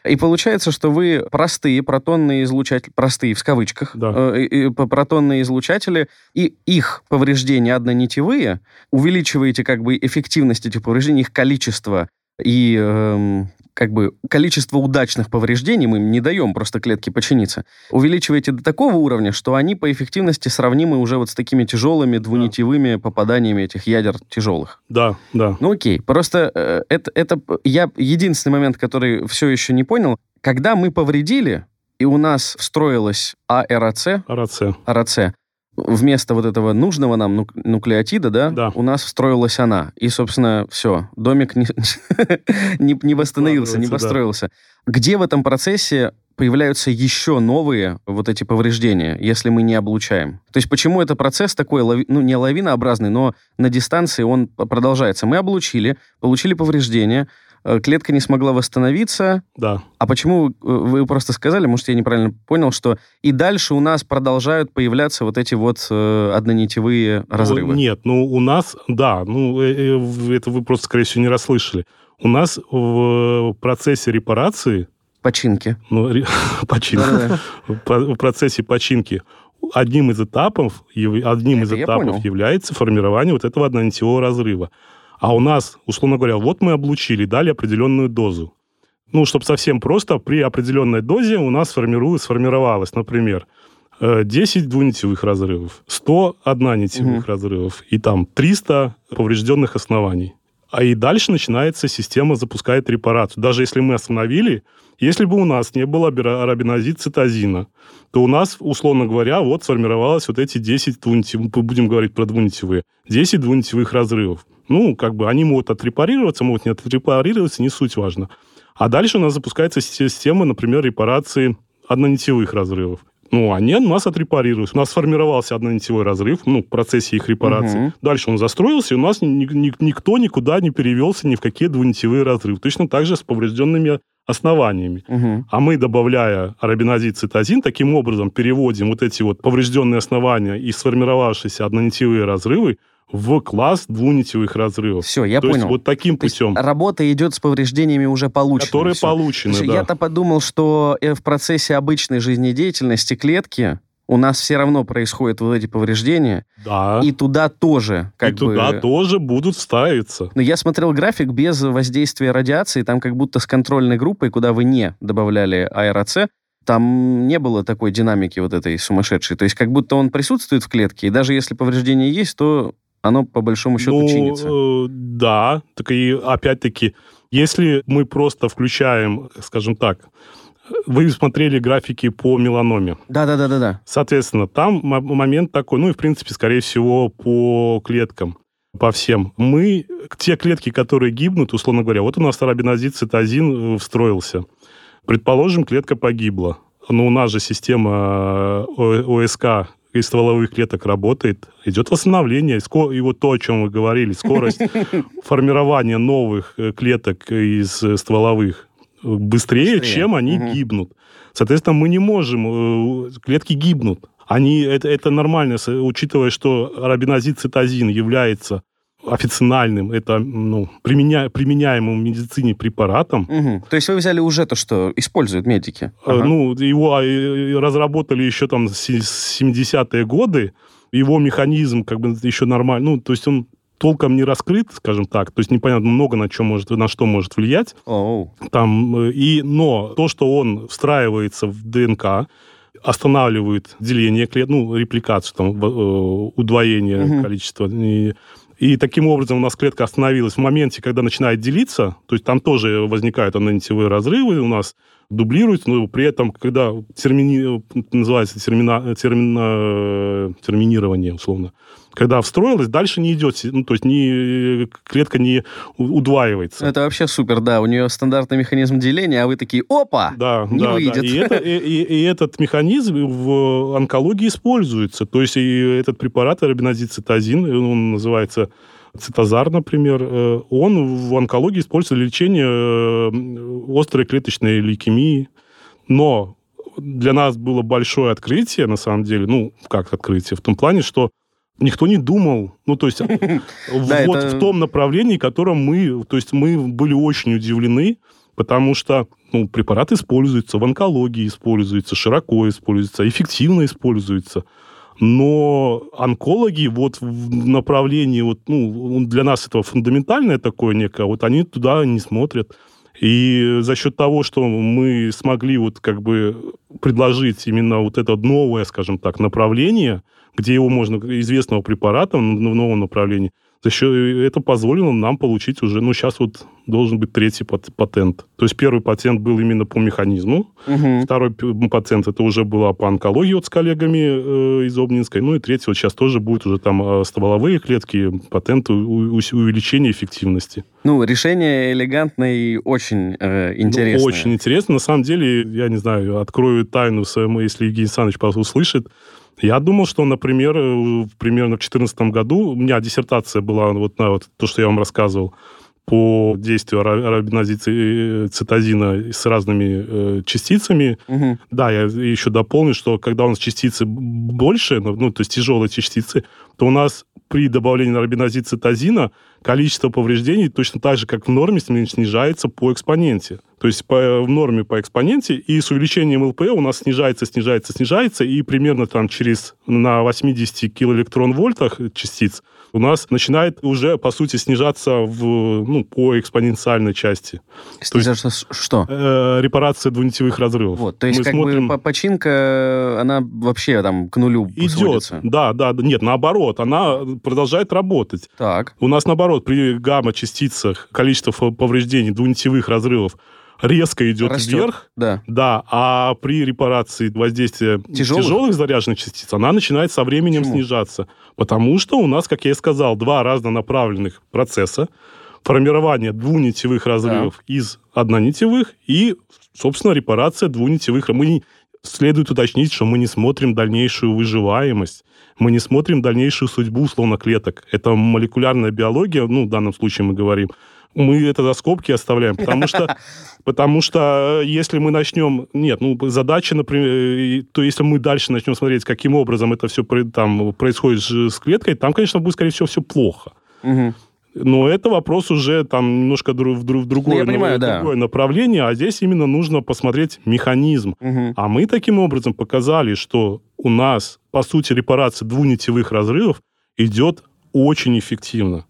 И получается, что вы простые протонные излучатели, простые в кавычках, да. э, протонные излучатели, и их повреждения однонитевые, увеличиваете как бы эффективность этих повреждений, их количество и э, как бы количество удачных повреждений мы им не даем просто клетке починиться. Увеличиваете до такого уровня, что они по эффективности сравнимы уже вот с такими тяжелыми двунитевыми да. попаданиями этих ядер тяжелых. Да, да. Ну окей, просто э, это, это я единственный момент, который все еще не понял. Когда мы повредили, и у нас встроилась АРАЦ, АРАЦ, АРАЦ вместо вот этого нужного нам нуклеотида, да, да. у нас встроилась она. И, собственно, все, домик не, [laughs] не, не восстановился, не построился. Да. Где в этом процессе появляются еще новые вот эти повреждения, если мы не облучаем. То есть почему это процесс такой, ну, не лавинообразный, но на дистанции он продолжается. Мы облучили, получили повреждения, клетка не смогла восстановиться. Да. А почему э, вы просто сказали, может, я неправильно понял, что и дальше у нас продолжают появляться вот эти вот э, однонитевые ну, разрывы? Нет, ну у нас, да, ну это вы просто, скорее всего, не расслышали. У нас в процессе репарации... Починки. Ну, [laughs] починки. В процессе починки одним из этапов, одним из этапов является формирование вот этого однонитевого разрыва. А у нас, условно говоря, вот мы облучили, дали определенную дозу. Ну, чтобы совсем просто, при определенной дозе у нас формиру... сформировалось, например, 10 э, двунитевых разрывов, 100 однонитевых угу. разрывов и там 300 поврежденных оснований. А и дальше начинается система, запускает репарацию. Даже если мы остановили, если бы у нас не было арабинозид цитозина, то у нас, условно говоря, вот сформировалось вот эти 10 двунитевых, будем говорить про двунитевые, 10 двунитевых разрывов. Ну, как бы они могут отрепарироваться, могут не отрепарироваться, не суть важно. А дальше у нас запускается система, например, репарации однонитевых разрывов. Ну, они нас отрепарировались. У нас сформировался однонитевой разрыв, ну, в процессе их репарации. Угу. Дальше он застроился, и у нас ни, ни, никто никуда не перевелся ни в какие двунитевые разрывы. Точно так же с поврежденными основаниями. Угу. А мы, добавляя арабинозид цитозин, таким образом переводим вот эти вот поврежденные основания и сформировавшиеся однонитевые разрывы в класс двунитевых разрывов. Все, я То понял. Есть вот таким То путем. работа идет с повреждениями уже полученными. Которые все. получены, Слушай, да. Я-то подумал, что э, в процессе обычной жизнедеятельности клетки у нас все равно происходят вот эти повреждения. Да. И туда тоже как и бы... туда тоже будут ставиться. Но я смотрел график без воздействия радиации, там как будто с контрольной группой, куда вы не добавляли АРАЦ, там не было такой динамики вот этой сумасшедшей. То есть как будто он присутствует в клетке, и даже если повреждение есть, то оно по большому счету ну, чинится. Э, да, так и опять-таки, если мы просто включаем, скажем так, вы смотрели графики по меланоме. Да, да, да, да, да. Соответственно, там момент такой, ну и в принципе, скорее всего, по клеткам, по всем. Мы, те клетки, которые гибнут, условно говоря, вот у нас арабинозид цитозин э, встроился. Предположим, клетка погибла. но у нас же система ОСК из стволовых клеток работает, идет восстановление. И вот то, о чем вы говорили, скорость [laughs] формирования новых э, клеток из э, стволовых быстрее, быстрее. чем они угу. гибнут. Соответственно, мы не можем, э, клетки гибнут. Они, это, это нормально, учитывая, что рабинозид цитозин является официальным, это ну, применя, применяемым в медицине препаратом. Угу. То есть вы взяли уже то, что используют медики? Э, ага. Ну, его а, разработали еще там с 70-е годы. Его механизм как бы еще нормально, ну, то есть он толком не раскрыт, скажем так, то есть непонятно много на, чем может, на что может влиять. Oh. Там, э, и, но то, что он встраивается в ДНК, останавливает деление клеток, ну, репликацию, там, э, удвоение угу. количества. И и таким образом у нас клетка остановилась в моменте, когда начинает делиться, то есть там тоже возникают анонитевые разрывы у нас, дублируются, но при этом, когда термини... называется термина... термина... терминирование, условно, когда встроилась, дальше не идет, ну, то есть не, клетка не удваивается. Это вообще супер, да, у нее стандартный механизм деления, а вы такие, опа, да, не да, выйдет. Да. И, это, и, и, этот механизм в онкологии используется, то есть и этот препарат, арабинозицитазин, он называется цитозар, например, э, он в онкологии используется для лечения э, острой клеточной лейкемии, но для нас было большое открытие, на самом деле, ну, как открытие, в том плане, что никто не думал, ну, то есть [laughs] вот в том направлении, котором мы, то есть мы были очень удивлены, потому что ну, препарат используется, в онкологии используется, широко используется, эффективно используется. Но онкологи вот в направлении, вот, ну, для нас это фундаментальное такое некое, вот они туда не смотрят. И за счет того, что мы смогли вот как бы предложить именно вот это новое, скажем так, направление, где его можно, известного препарата в новом направлении, за счет, это позволило нам получить уже, ну, сейчас вот должен быть третий патент. То есть первый патент был именно по механизму, угу. второй патент это уже было по онкологии вот с коллегами э, из Обнинской, ну и третий вот сейчас тоже будет уже там э, стволовые клетки, патент увеличения эффективности. Ну, решение элегантное и очень э, интересное. Ну, очень интересно. На самом деле, я не знаю, открою тайну если Евгений Александрович услышит, я думал, что, например, э, примерно в 2014 году у меня диссертация была вот на вот то, что я вам рассказывал, по действию арабинозицитозина с разными э, частицами. Угу. Да, я еще дополню, что когда у нас частицы больше, ну то есть тяжелые частицы, то у нас при добавлении арабинозицитозина количество повреждений точно так же, как в норме, снижается по экспоненте. То есть по, в норме по экспоненте, и с увеличением ЛП у нас снижается, снижается, снижается, и примерно там через на 80 килоэлектрон-вольтах частиц у нас начинает уже, по сути, снижаться в, ну, по экспоненциальной части. Снижаться есть, что? Э, репарация двунитевых разрывов. Вот, то есть Мы как смотрим... бы починка, она вообще там к нулю Идет, сводится. да, да, нет, наоборот, она продолжает работать. Так. У нас, наоборот, при гамма-частицах количество повреждений двунитевых разрывов резко идет Растет. вверх. Да. Да, а при репарации воздействия тяжелых, тяжелых заряженных частиц она начинает со временем Почему? снижаться. Потому что у нас, как я и сказал, два разнонаправленных процесса. Формирование двунитевых разрывов да. из однонитевых и, собственно, репарация двунитевых. Мы следует уточнить, что мы не смотрим дальнейшую выживаемость, мы не смотрим дальнейшую судьбу условно клеток. Это молекулярная биология, ну, в данном случае мы говорим, мы это за скобки оставляем, потому что, [laughs] потому что э, если мы начнем... Нет, ну, задача, например, то если мы дальше начнем смотреть, каким образом это все там происходит с клеткой, там, конечно, будет, скорее всего, все плохо. Угу. Но это вопрос уже там немножко в, в, в другое, ну, понимаю, да. другое направление, а здесь именно нужно посмотреть механизм. Угу. А мы таким образом показали, что у нас, по сути, репарация двунитевых разрывов идет очень эффективно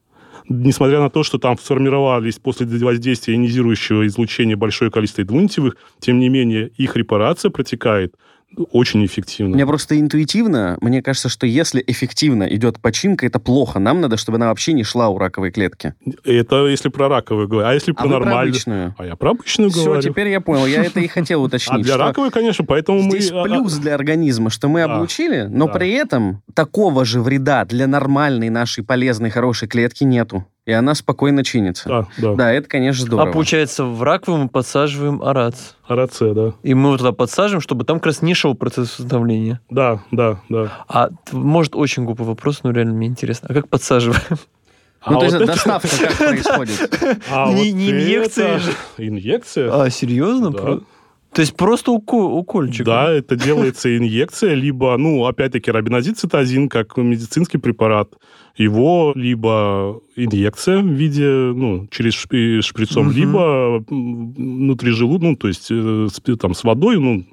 несмотря на то, что там сформировались после воздействия ионизирующего излучения большое количество двунитевых, тем не менее их репарация протекает очень эффективно. Мне просто интуитивно, мне кажется, что если эффективно идет починка, это плохо. Нам надо, чтобы она вообще не шла у раковой клетки. Это если про раковую говорю. А если про а нормальную? про обычную. А я про обычную Все, говорю. Все, теперь я понял. Я это и хотел [laughs] уточнить. А для раковой, конечно, поэтому мы... Здесь а, плюс для организма, что мы облучили, но при этом такого же вреда для нормальной нашей полезной, хорошей клетки нету. И она спокойно чинится. Да, да. Да, это, конечно, здорово. А получается, в раковую мы подсаживаем арац. АРЦ, да. И мы его туда подсаживаем, чтобы там как раз не шел процесс восстановления. Да, да, да. А может очень глупый вопрос, но реально мне интересно. А как подсаживаем? Ну, А то есть вот это- доставка как [laughs] происходит? а Не- вот не инъекции это- же. Инъекция? А, серьезно? Да. Про- То есть просто уко- укольчик? Да, это делается [laughs] инъекция, либо, ну, опять-таки, робинозид цитозин, как медицинский препарат. Его либо инъекция в виде, ну, через шприцом, Мгм. либо м, внутри желудка, ну, то есть э, там, с водой, ну,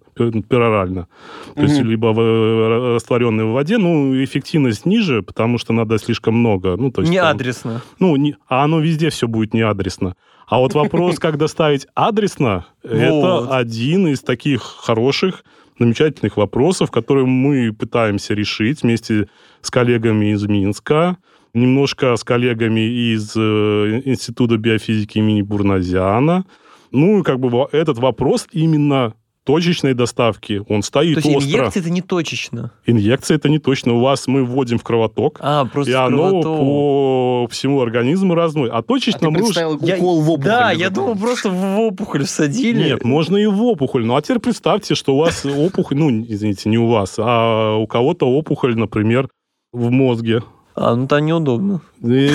перорально. То есть либо в, э, растворенной в воде, ну, эффективность ниже, потому что надо слишком много. Ну, то есть, Не там- адресно. ну, не- а оно везде все будет не адресно. А вот вопрос, [laughs] как доставить адресно, это один из таких хороших, замечательных вопросов, которые мы пытаемся решить вместе с коллегами из Минска, немножко с коллегами из э, Института биофизики имени Бурназяна. Ну, и как бы этот вопрос именно точечной доставки, он стоит То есть остро. инъекция это не точечно. Инъекция это не точно. У вас мы вводим в кровоток, А, просто и оно кровоток. по всему организму разное. А А точечно ты мы уж... представил Я- укол в опухоль. Да, я думал, просто в опухоль всадили. Нет, можно и в опухоль. Ну, а теперь представьте, что у вас [laughs] опухоль, ну, извините, не у вас, а у кого-то опухоль, например, в мозге. А, ну там неудобно. И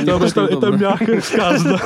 [laughs] там просто это, мягко сказано.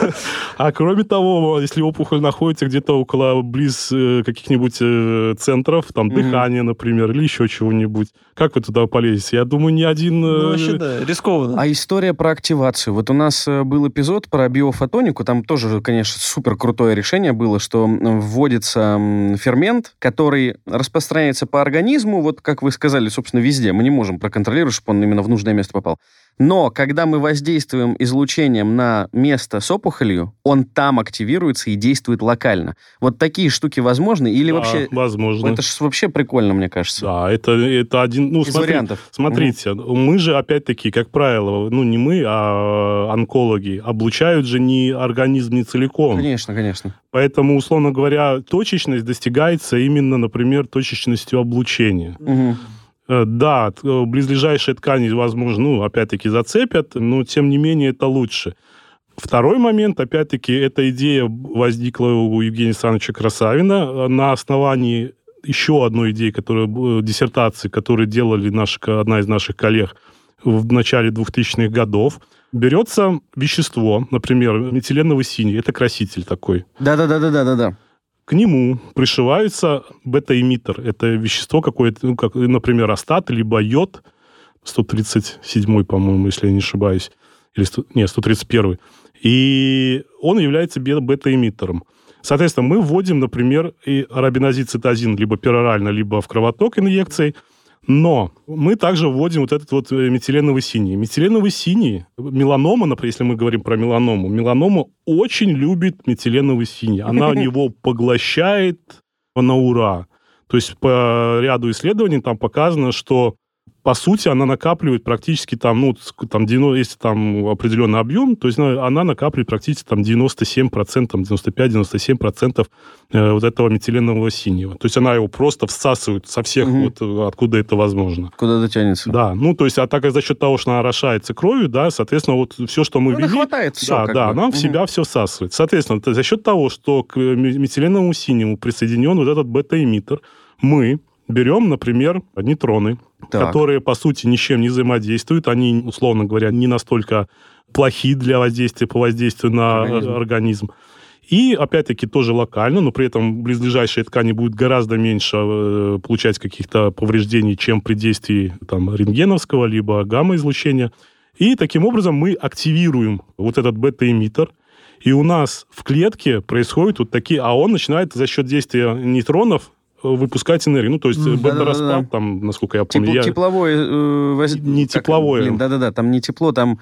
А кроме того, если опухоль находится где-то около близ э, каких-нибудь э, центров, там Мгм. дыхания, например, или еще чего-нибудь, как вы туда полезете? Я думаю, ни один... Ну, э, вообще, да, рискованно. А история про активацию. Вот у нас был эпизод про биофотонику. Там тоже, конечно, супер крутое решение было, что вводится фермент, который распространяется по организму, вот как вы сказали, собственно, везде. Мы не можем проконтролировать, чтобы он именно в нужное место попал. Но когда мы воздействуем излучением на место с опухолью, он там активируется и действует локально. Вот такие штуки возможны? Или да, вообще... Возможно. Это же вообще прикольно, мне кажется. Да, это, это один... Ну, Из смотри, вариантов. Смотрите, мы же, опять-таки, как правило, ну, не мы, а онкологи, облучают же не организм не целиком. Конечно, конечно. Поэтому, условно говоря, точечность достигается именно, например, точечностью облучения. Мгм. Э, Да, э, близлежащие ткани, возможно, ну, опять-таки, зацепят, но, тем не менее, это лучше. Второй момент, опять-таки, эта идея возникла у Евгения Александровича Красавина э, на основании еще одной идеи, которая, диссертации, которую делали наши, одна из наших коллег в начале 2000-х годов. Берется вещество, например, метиленовый синий, это краситель такой. Да-да-да-да-да-да. К нему пришивается бета-эмиттер. Это вещество какое-то, ну, как, например, астат, либо йод, 137, по-моему, если я не ошибаюсь. Или 100, нет, 131. И он является бе- бета-эмиттером. Соответственно, мы вводим, например, и арабинозид цитозин либо перорально, либо в кровоток инъекцией, но мы также вводим вот этот вот э, метиленовый синий. Метиленовый синий, меланома, например, если мы говорим про меланому, меланома очень любит метиленовый синий. Она [laughs] его поглощает на ура. То есть по ряду исследований там показано, что по сути она накапливает практически там, ну, там, 90 если там определенный объем, то есть ну, она накапливает практически там 97%, там, 95-97% э, вот этого метиленового синего. То есть она его просто всасывает со всех Мгм. вот, э, откуда это возможно. Куда дотянется. Да, ну, то есть, а так как за счет того, что она орошается кровью, да, соответственно, вот все, что мы Ну, ввели... хватает все. да, да, она в себя все всасывает. Соответственно, то за счет того, что к э, ме- метиленовому синему присоединен вот этот бета-эмиттер, мы берем, например, нейтроны, Так. которые, по сути, ничем не взаимодействуют. Они, условно говоря, не настолько плохи для воздействия по воздействию на Организм. организм. И, опять-таки, тоже локально, но при этом близлежащие ткани будут гораздо меньше э, получать каких-то повреждений, чем при действии там, рентгеновского либо гамма-излучения. И таким образом мы активируем вот этот бета-эмиттер, и у нас в клетке происходят вот такие... А он начинает за счет действия нейтронов выпускать энергию. Ну, то есть Мгм. бета-распад, Да-да-да-да. там, насколько я помню... Тепло- я- Тепловое... э, воз- Не как- тепловое. Блин, да-да-да, там не тепло, там...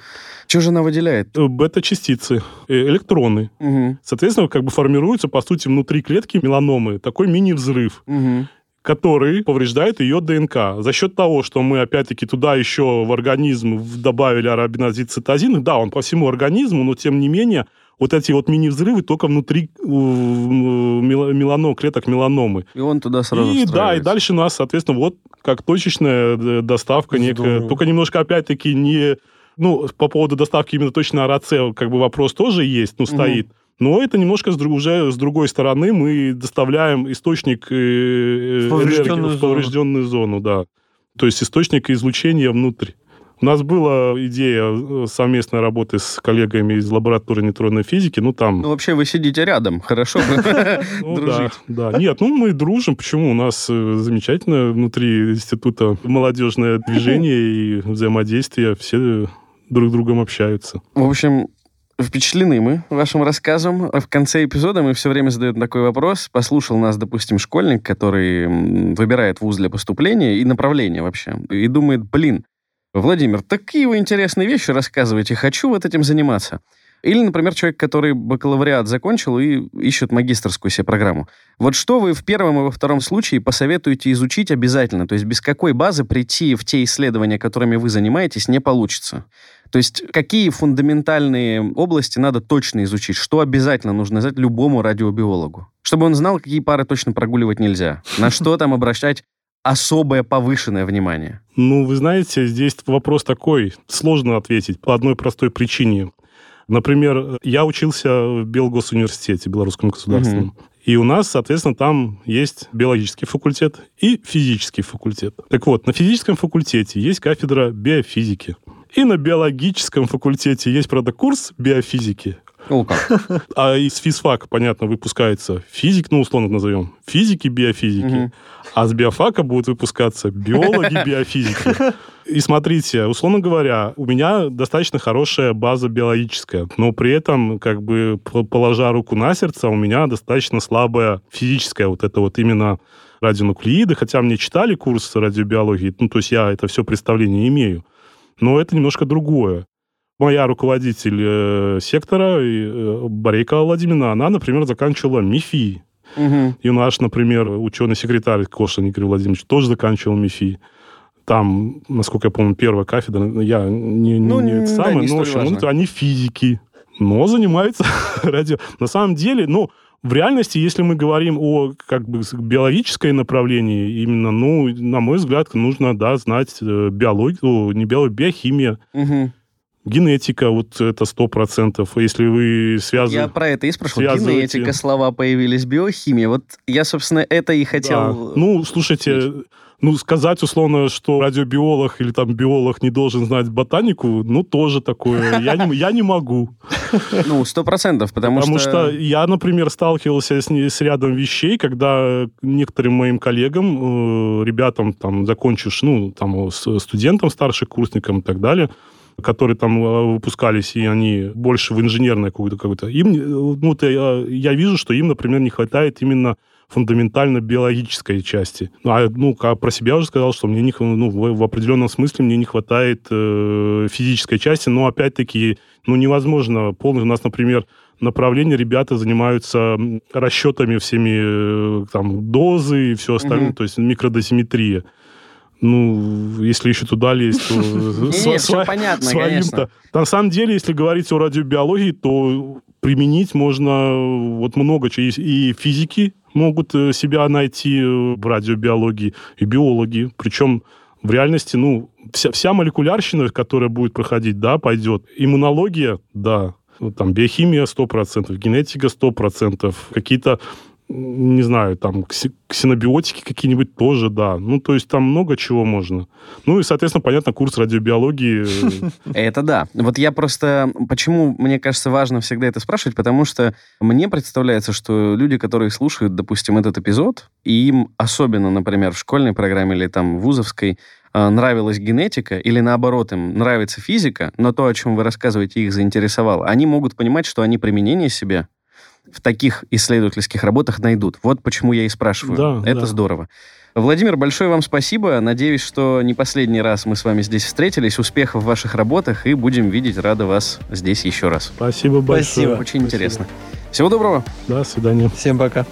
Что же она выделяет? э, бета-частицы, э, электроны. Мгм, Соответственно, как бы формируется, по сути, внутри клетки меланомы такой мини-взрыв, мгм. который повреждает ее ДНК. За счет того, что мы, опять-таки, туда еще в организм добавили арабинозид цитозин, да, он по всему организму, но, тем не менее, вот эти вот мини-взрывы только внутри мела- мелано- клеток меланомы. И он туда сразу и да, и дальше у нас, соответственно, вот как точечная э, доставка некая. Здорово. Только немножко, опять-таки, не Ну, по поводу доставки именно точно РАЦ, как бы вопрос тоже есть, ну, стоит. Угу. Но это немножко с, уже с другой стороны мы доставляем источник э, в поврежденную, в поврежденную зону. зону, да. То есть источник излучения внутрь. У нас была идея э, совместной работы с коллегами из лаборатории нейтронной физики, ну там... Ну, вообще вы сидите рядом, хорошо [laughs] ну [laughs] дружить. Да, Нет, ну мы дружим, почему? У нас э, замечательно внутри института молодежное движение [laughs] и взаимодействие, все друг с другом общаются. В общем, Впечатлены мы вашим рассказом. В конце эпизода мы все время задаем такой вопрос. Послушал нас, допустим, школьник, который выбирает вуз для поступления и направление вообще. И думает, блин, Владимир, такие вы интересные вещи рассказываете, хочу вот этим заниматься. Или, например, человек, который бакалавриат закончил и ищет магистрскую себе программу. Вот что вы в первом и во втором случае посоветуете изучить обязательно? То есть без какой базы прийти в те исследования, которыми вы занимаетесь, не получится? То есть какие фундаментальные области надо точно изучить? Что обязательно нужно знать любому радиобиологу? Чтобы он знал, какие пары точно прогуливать нельзя. На что там обращать особое повышенное внимание? Ну, вы знаете, здесь вопрос такой, сложно ответить по одной простой причине. Например, я учился в Белгосуниверситете, Белорусском государственном. Угу. И у нас, соответственно, там есть биологический факультет и физический факультет. Так вот, на физическом факультете есть кафедра биофизики. И на биологическом факультете есть, правда, курс биофизики. О, как. [laughs] А из физфака, понятно, выпускается физик, ну, условно назовем, физики, биофизики. А с биофака будут выпускаться биологи, [laughs] биофизики. И смотрите, условно говоря, у меня достаточно хорошая база биологическая, но при этом, как бы, положа руку на сердце, у меня достаточно слабая физическая вот это вот именно радионуклеиды, хотя мне читали курс радиобиологии, ну, то есть я это все представление имею. Но это немножко другое моя руководитель э, сектора, э, Борейка Владимировна, она, например, заканчивала МИФИ. Угу. И наш, например, ученый-секретарь Кошин Игорь Владимирович тоже заканчивал МИФИ. Там, насколько я помню, первая кафедра, я не, ну, не, не да, но, в общем, ну, они физики, но занимаются [laughs] радио. На самом деле, ну, в реальности, если мы говорим о как бы биологическое направлении, именно, ну, на мой взгляд, нужно, да, знать э, биологию, не биологию, биохимия. Угу Генетика, вот это сто процентов. Если вы связаны... Я про это и спрашивал. Генетика, слова появились, биохимия. Вот я, собственно, это и хотел... Да. Ну, слушайте, ну, сказать условно, что радиобиолог или там биолог не должен знать ботанику, ну, тоже такое. Я не, я не могу. [laughs] Ну, сто процентов, потому, потому что... Потому что я, например, сталкивался с, с рядом вещей, когда некоторым моим коллегам, э, ребятам, там, закончишь, ну, там, студентам, старших курсникам и так далее, которые там э, выпускались, и они больше в инженерной какую-то, какую-то им, э, ну, то я, я вижу, что им, например, не хватает именно фундаментально биологической части. А, ну, про себя уже сказал, что мне не, ну, в, в определенном смысле мне не хватает э, физической части, но опять-таки, ну, невозможно полностью. У нас, например, направление ребята занимаются расчетами всеми э, там дозы и все остальное, угу. то есть микродозиметрия. Ну, если еще туда лезть, то... [laughs] Все понятно, конечно. На самом деле, если говорить о радиобиологии, то применить можно вот много чего. И физики могут э, себя найти э, в радиобиологии, и биологи. Причем в реальности, ну, вся, вся молекулярщина, которая будет проходить, да, пойдет. Иммунология, да, там биохимия 100%, генетика 100%, какие-то не знаю, там, ксенобиотики какие-нибудь тоже, да. Ну, то есть там много чего можно. Ну, и, соответственно, понятно, курс радиобиологии. Это да. Вот я просто... Почему, мне кажется, важно всегда это спрашивать? Потому что мне представляется, что люди, которые слушают, допустим, этот эпизод, и им особенно, например, в школьной программе или там вузовской, а, нравилась генетика, или наоборот, им нравится физика, но то, о чем вы рассказываете, их заинтересовало, они могут понимать, что они применение себе в таких исследовательских работах найдут. Вот почему я и спрашиваю. Да, Это да. здорово. Владимир, большое вам спасибо. Надеюсь, что не последний раз мы с вами здесь встретились. Успехов в ваших работах и будем видеть. Рада вас здесь еще раз. Спасибо большое. Спасибо. Очень Спасибо. интересно. Всего доброго. До свидания. Всем пока.